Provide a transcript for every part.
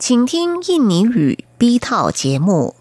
请听印尼语 B 套节目。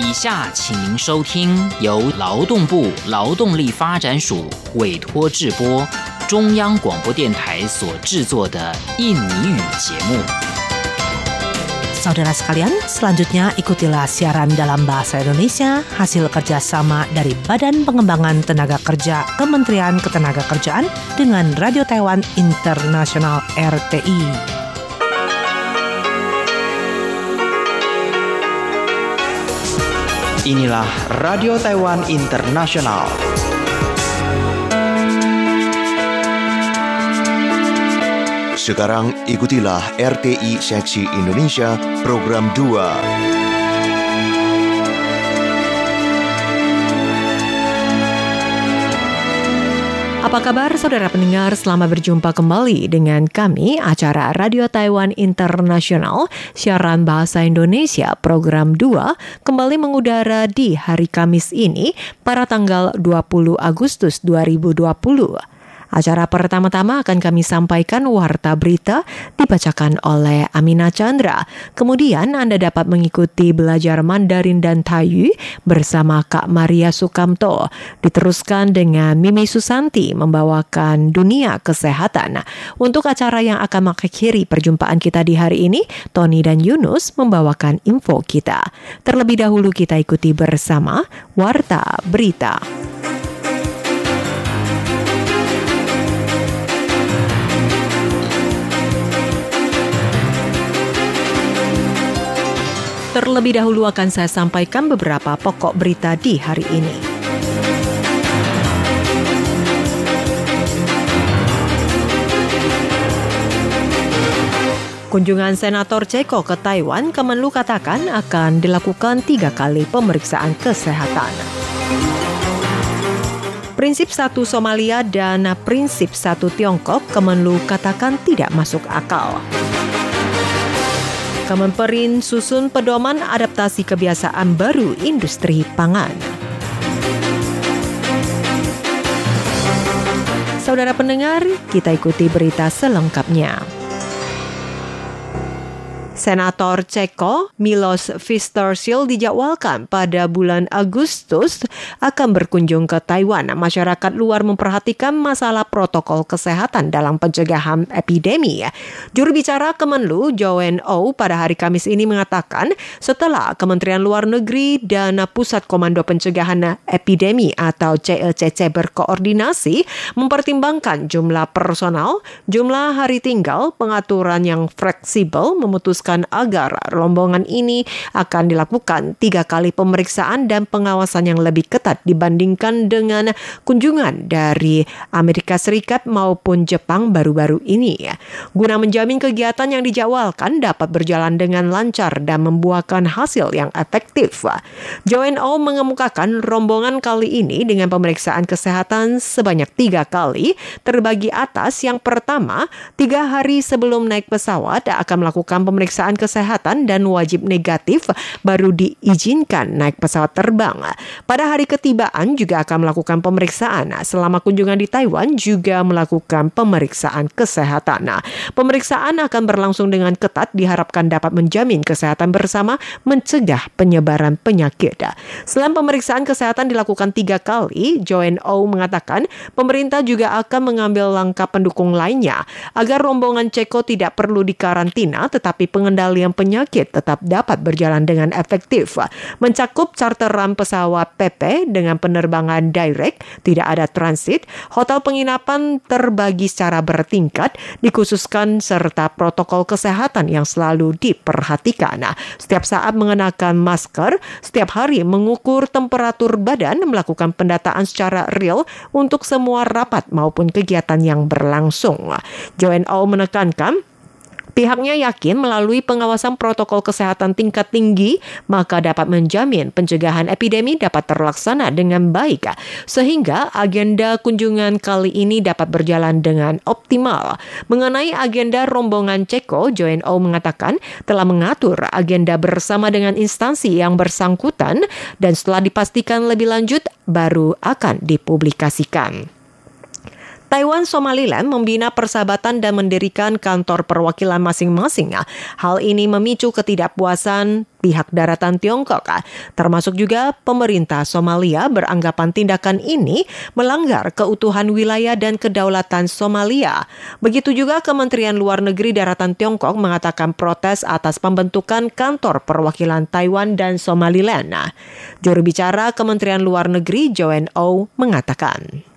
以下请您收听由劳动部劳动力发展署委托制播，中央广播电台所制作的印尼语节目。Saudara sekalian, selanjutnya ikutilah siaran dalam bahasa Indonesia hasil kerjasama dari Badan Pengembangan Tenaga Kerja Kementerian Ketenagakerjaan dengan Radio Taiwan Internasional RTI. Inilah Radio Taiwan Internasional. Sekarang ikutilah RTI Seksi Indonesia Program 2. Apa kabar saudara pendengar? Selamat berjumpa kembali dengan kami acara Radio Taiwan Internasional siaran bahasa Indonesia program 2 kembali mengudara di hari Kamis ini pada tanggal 20 Agustus 2020. Acara pertama-tama akan kami sampaikan warta berita dibacakan oleh Amina Chandra. Kemudian Anda dapat mengikuti belajar Mandarin dan Taiyu bersama Kak Maria Sukamto. Diteruskan dengan Mimi Susanti membawakan dunia kesehatan. Untuk acara yang akan mengakhiri perjumpaan kita di hari ini, Tony dan Yunus membawakan info kita. Terlebih dahulu kita ikuti bersama warta berita. Terlebih dahulu akan saya sampaikan beberapa pokok berita di hari ini. Kunjungan Senator Ceko ke Taiwan, Kemenlu katakan akan dilakukan tiga kali pemeriksaan kesehatan. Prinsip satu Somalia dan prinsip satu Tiongkok, Kemenlu katakan tidak masuk akal. Kemenperin susun pedoman adaptasi kebiasaan baru industri pangan. Saudara pendengar, kita ikuti berita selengkapnya. Senator Ceko Milos Vistorsil dijadwalkan pada bulan Agustus akan berkunjung ke Taiwan. Masyarakat luar memperhatikan masalah protokol kesehatan dalam pencegahan epidemi. Juru bicara Kemenlu Joen O pada hari Kamis ini mengatakan setelah Kementerian Luar Negeri dan Pusat Komando Pencegahan Epidemi atau CLCC berkoordinasi mempertimbangkan jumlah personal, jumlah hari tinggal, pengaturan yang fleksibel memutuskan agar rombongan ini akan dilakukan tiga kali pemeriksaan dan pengawasan yang lebih ketat dibandingkan dengan kunjungan dari Amerika Serikat maupun Jepang baru-baru ini. Guna menjamin kegiatan yang dijadwalkan dapat berjalan dengan lancar dan membuahkan hasil yang efektif. Joen O mengemukakan rombongan kali ini dengan pemeriksaan kesehatan sebanyak tiga kali terbagi atas yang pertama tiga hari sebelum naik pesawat akan melakukan pemeriksaan pemeriksaan kesehatan dan wajib negatif baru diizinkan naik pesawat terbang. Pada hari ketibaan juga akan melakukan pemeriksaan. Selama kunjungan di Taiwan juga melakukan pemeriksaan kesehatan. Pemeriksaan akan berlangsung dengan ketat diharapkan dapat menjamin kesehatan bersama mencegah penyebaran penyakit. Selain pemeriksaan kesehatan dilakukan tiga kali, Joen O mengatakan pemerintah juga akan mengambil langkah pendukung lainnya agar rombongan Ceko tidak perlu dikarantina tetapi pengendalian penyakit tetap dapat berjalan dengan efektif. Mencakup charteran pesawat PP dengan penerbangan direct, tidak ada transit, hotel penginapan terbagi secara bertingkat, dikhususkan serta protokol kesehatan yang selalu diperhatikan. Setiap saat mengenakan masker, setiap hari mengukur temperatur badan, melakukan pendataan secara real untuk semua rapat maupun kegiatan yang berlangsung. Joen O menekankan Pihaknya yakin melalui pengawasan protokol kesehatan tingkat tinggi, maka dapat menjamin pencegahan epidemi dapat terlaksana dengan baik, sehingga agenda kunjungan kali ini dapat berjalan dengan optimal. Mengenai agenda rombongan Ceko, Joen O mengatakan telah mengatur agenda bersama dengan instansi yang bersangkutan dan setelah dipastikan lebih lanjut baru akan dipublikasikan. Taiwan Somaliland membina persahabatan dan mendirikan kantor perwakilan masing-masing. Hal ini memicu ketidakpuasan pihak daratan Tiongkok, termasuk juga pemerintah Somalia beranggapan tindakan ini melanggar keutuhan wilayah dan kedaulatan Somalia. Begitu juga Kementerian Luar Negeri Daratan Tiongkok mengatakan protes atas pembentukan kantor perwakilan Taiwan dan Somaliland. Juru bicara Kementerian Luar Negeri Joanne O mengatakan.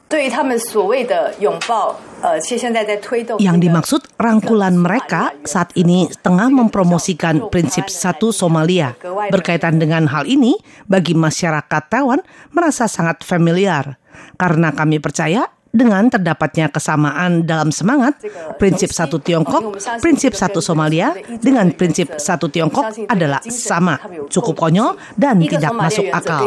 Yang dimaksud rangkulan mereka saat ini tengah mempromosikan prinsip satu Somalia. Berkaitan dengan hal ini, bagi masyarakat Taiwan merasa sangat familiar. Karena kami percaya dengan terdapatnya kesamaan dalam semangat, prinsip satu Tiongkok, prinsip satu Somalia, dengan prinsip satu Tiongkok adalah sama, cukup konyol dan tidak masuk akal.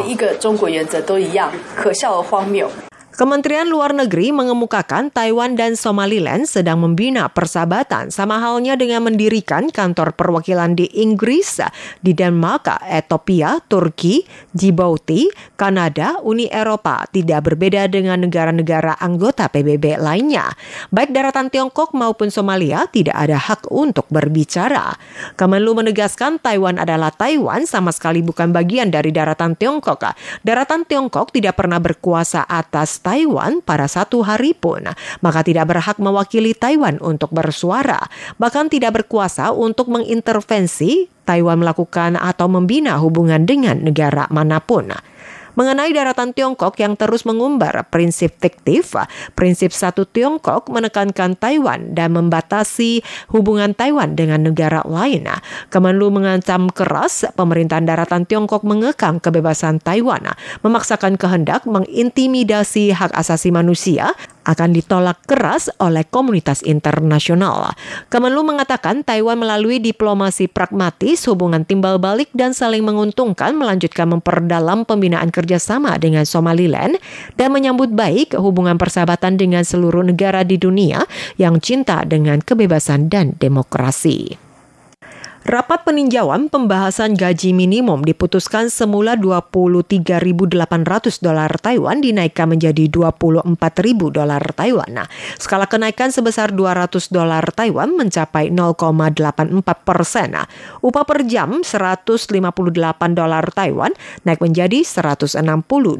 Kementerian Luar Negeri mengemukakan Taiwan dan Somaliland sedang membina persahabatan sama halnya dengan mendirikan kantor perwakilan di Inggris, di Denmark, Ethiopia, Turki, Djibouti, Kanada, Uni Eropa tidak berbeda dengan negara-negara anggota PBB lainnya. Baik daratan Tiongkok maupun Somalia tidak ada hak untuk berbicara. Kemenlu menegaskan Taiwan adalah Taiwan sama sekali bukan bagian dari daratan Tiongkok. Daratan Tiongkok tidak pernah berkuasa atas Taiwan pada satu hari pun, maka tidak berhak mewakili Taiwan untuk bersuara, bahkan tidak berkuasa untuk mengintervensi Taiwan melakukan atau membina hubungan dengan negara mana pun mengenai daratan Tiongkok yang terus mengumbar prinsip fiktif, prinsip satu Tiongkok menekankan Taiwan dan membatasi hubungan Taiwan dengan negara lain. Kemenlu mengancam keras pemerintahan daratan Tiongkok mengekang kebebasan Taiwan, memaksakan kehendak mengintimidasi hak asasi manusia, akan ditolak keras oleh komunitas internasional. Kemenlu mengatakan Taiwan melalui diplomasi pragmatis, hubungan timbal balik dan saling menguntungkan melanjutkan memperdalam pembinaan kerjasama dengan Somaliland dan menyambut baik hubungan persahabatan dengan seluruh negara di dunia yang cinta dengan kebebasan dan demokrasi. Rapat peninjauan pembahasan gaji minimum diputuskan semula 23.800 dolar Taiwan dinaikkan menjadi 24.000 dolar Taiwan. Nah, skala kenaikan sebesar 200 dolar Taiwan mencapai 0,84 persen. Nah, upah per jam 158 dolar Taiwan naik menjadi 160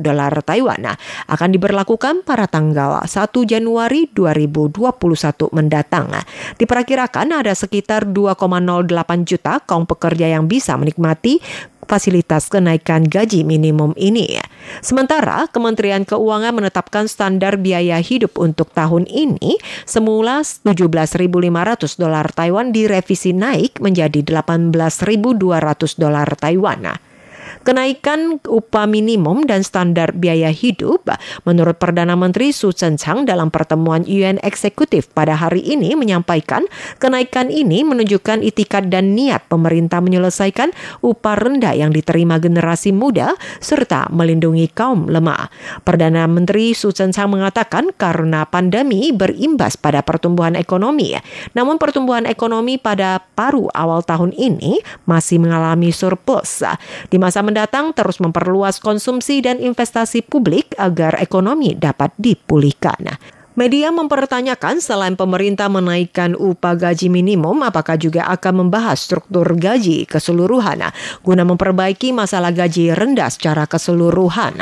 dolar Taiwan. Nah, akan diberlakukan pada tanggal 1 Januari 2021 mendatang. Nah, diperkirakan ada sekitar 2,08 juta kaum pekerja yang bisa menikmati fasilitas kenaikan gaji minimum ini. Sementara Kementerian Keuangan menetapkan standar biaya hidup untuk tahun ini semula 17.500 dolar Taiwan direvisi naik menjadi 18.200 dolar Taiwan. Kenaikan upah minimum dan standar biaya hidup menurut Perdana Menteri Su Cheng dalam pertemuan UN Eksekutif pada hari ini menyampaikan kenaikan ini menunjukkan itikat dan niat pemerintah menyelesaikan upah rendah yang diterima generasi muda serta melindungi kaum lemah. Perdana Menteri Su Cheng mengatakan karena pandemi berimbas pada pertumbuhan ekonomi, namun pertumbuhan ekonomi pada paruh awal tahun ini masih mengalami surplus. Di masa mendatang terus memperluas konsumsi dan investasi publik agar ekonomi dapat dipulihkan. Media mempertanyakan selain pemerintah menaikkan upah gaji minimum, apakah juga akan membahas struktur gaji keseluruhan guna memperbaiki masalah gaji rendah secara keseluruhan.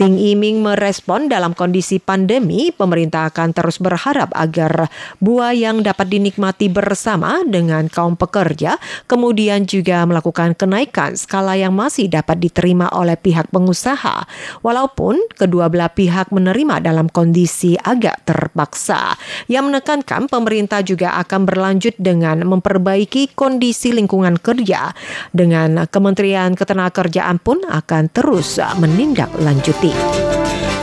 Ting Iming merespon dalam kondisi pandemi, pemerintah akan terus berharap agar buah yang dapat dinikmati bersama dengan kaum pekerja, kemudian juga melakukan kenaikan skala yang masih dapat diterima oleh pihak pengusaha, walaupun kedua belah pihak menerima dalam kondisi agak terpaksa. Yang menekankan pemerintah juga akan berlanjut dengan memperbaiki kondisi lingkungan kerja, dengan Kementerian Ketenagakerjaan pun akan terus menindaklanjuti.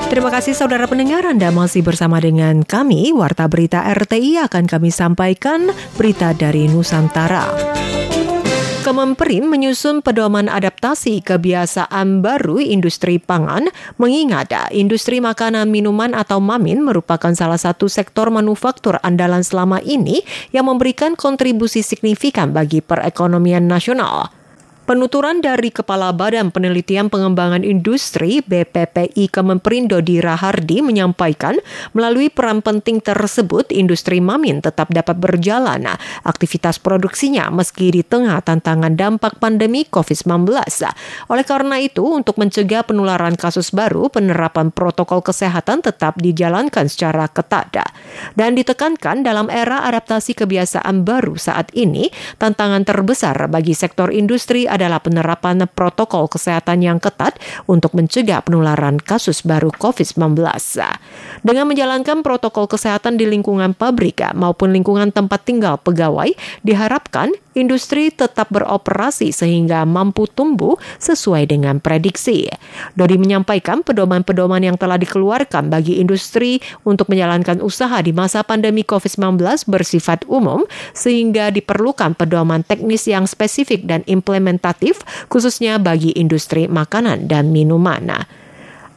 Terima kasih saudara pendengar Anda masih bersama dengan kami Warta Berita RTI akan kami sampaikan berita dari Nusantara. Kemenperin menyusun pedoman adaptasi kebiasaan baru industri pangan, mengingat industri makanan minuman atau mamin merupakan salah satu sektor manufaktur andalan selama ini yang memberikan kontribusi signifikan bagi perekonomian nasional. Penuturan dari Kepala Badan Penelitian Pengembangan Industri BPPI Kememperindo di Rahardi menyampaikan melalui peran penting tersebut industri Mamin tetap dapat berjalan aktivitas produksinya meski di tengah tantangan dampak pandemi COVID-19. Oleh karena itu, untuk mencegah penularan kasus baru, penerapan protokol kesehatan tetap dijalankan secara ketat. Dan ditekankan dalam era adaptasi kebiasaan baru saat ini, tantangan terbesar bagi sektor industri adalah penerapan protokol kesehatan yang ketat untuk mencegah penularan kasus baru COVID-19. Dengan menjalankan protokol kesehatan di lingkungan pabrik maupun lingkungan tempat tinggal pegawai, diharapkan industri tetap beroperasi sehingga mampu tumbuh sesuai dengan prediksi. Dodi menyampaikan pedoman-pedoman yang telah dikeluarkan bagi industri untuk menjalankan usaha di masa pandemi COVID-19 bersifat umum sehingga diperlukan pedoman teknis yang spesifik dan implementatif khususnya bagi industri makanan dan minuman.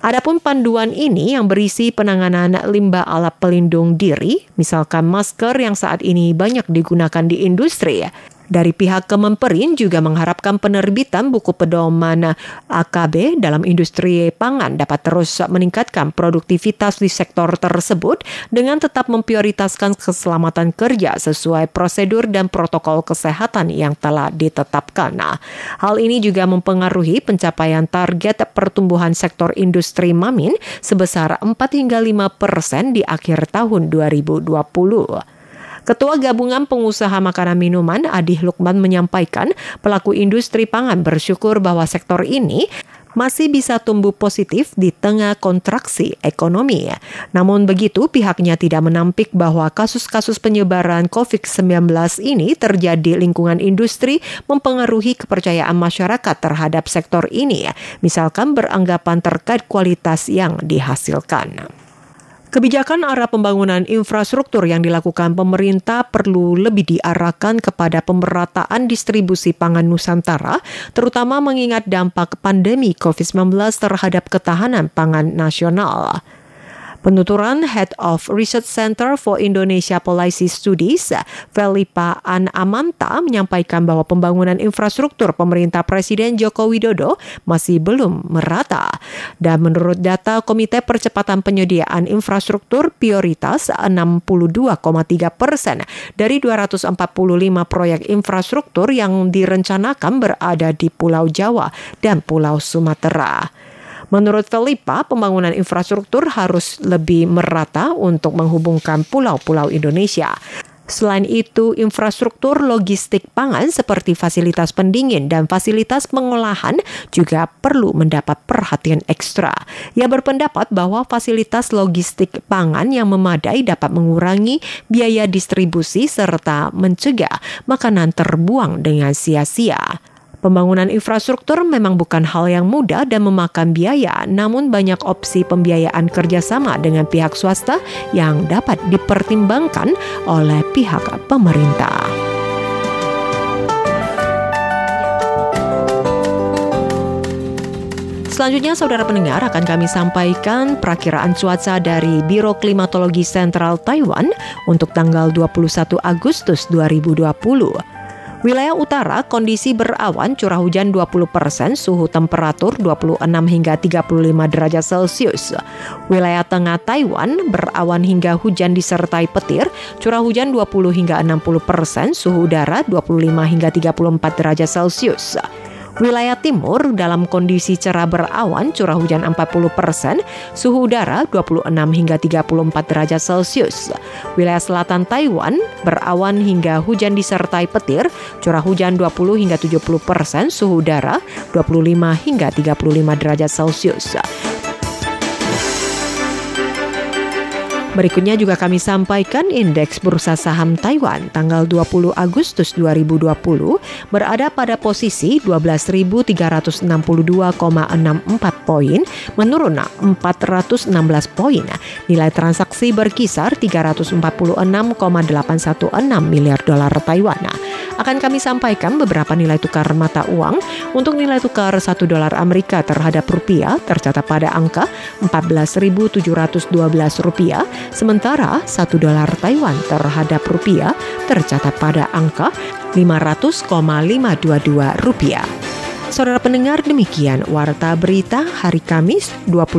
Adapun panduan ini yang berisi penanganan limbah alat pelindung diri, misalkan masker yang saat ini banyak digunakan di industri, dari pihak Kemenperin juga mengharapkan penerbitan buku pedoman AKB dalam industri pangan dapat terus meningkatkan produktivitas di sektor tersebut dengan tetap memprioritaskan keselamatan kerja sesuai prosedur dan protokol kesehatan yang telah ditetapkan. Nah, hal ini juga mempengaruhi pencapaian target pertumbuhan sektor industri mamin sebesar 4 hingga 5 persen di akhir tahun 2020. Ketua Gabungan Pengusaha Makanan Minuman Adih Lukman menyampaikan pelaku industri pangan bersyukur bahwa sektor ini masih bisa tumbuh positif di tengah kontraksi ekonomi. Namun begitu, pihaknya tidak menampik bahwa kasus-kasus penyebaran COVID-19 ini terjadi lingkungan industri mempengaruhi kepercayaan masyarakat terhadap sektor ini, misalkan beranggapan terkait kualitas yang dihasilkan. Kebijakan arah pembangunan infrastruktur yang dilakukan pemerintah perlu lebih diarahkan kepada pemerataan distribusi pangan Nusantara, terutama mengingat dampak pandemi COVID-19 terhadap ketahanan pangan nasional. Penuturan Head of Research Center for Indonesia Policy Studies, Felipa An Amanta, menyampaikan bahwa pembangunan infrastruktur pemerintah Presiden Joko Widodo masih belum merata. Dan menurut data Komite Percepatan Penyediaan Infrastruktur Prioritas 62,3 persen dari 245 proyek infrastruktur yang direncanakan berada di Pulau Jawa dan Pulau Sumatera. Menurut Felipa, pembangunan infrastruktur harus lebih merata untuk menghubungkan pulau-pulau Indonesia. Selain itu, infrastruktur logistik pangan seperti fasilitas pendingin dan fasilitas pengolahan juga perlu mendapat perhatian ekstra. Ia berpendapat bahwa fasilitas logistik pangan yang memadai dapat mengurangi biaya distribusi serta mencegah makanan terbuang dengan sia-sia. Pembangunan infrastruktur memang bukan hal yang mudah dan memakan biaya, namun banyak opsi pembiayaan kerjasama dengan pihak swasta yang dapat dipertimbangkan oleh pihak pemerintah. Selanjutnya, saudara pendengar akan kami sampaikan perakiraan cuaca dari Biro Klimatologi Sentral Taiwan untuk tanggal 21 Agustus 2020. Wilayah utara kondisi berawan curah hujan 20 persen, suhu temperatur 26 hingga 35 derajat Celcius. Wilayah tengah Taiwan berawan hingga hujan disertai petir, curah hujan 20 hingga 60 persen, suhu udara 25 hingga 34 derajat Celcius. Wilayah timur dalam kondisi cerah berawan, curah hujan 40 persen, suhu udara 26 hingga 34 derajat Celcius. Wilayah selatan Taiwan berawan hingga hujan disertai petir, curah hujan 20 hingga 70 persen, suhu udara 25 hingga 35 derajat Celcius. Berikutnya juga kami sampaikan indeks bursa saham Taiwan tanggal 20 Agustus 2020 berada pada posisi 12.362,64 poin, menurun 416 poin. Nilai transaksi berkisar 346,816 miliar dolar Taiwan. Akan kami sampaikan beberapa nilai tukar mata uang. Untuk nilai tukar 1 dolar Amerika terhadap rupiah tercatat pada angka 14.712 rupiah Sementara 1 dolar Taiwan terhadap rupiah tercatat pada angka 500,522 rupiah. Saudara pendengar demikian Warta Berita hari Kamis 20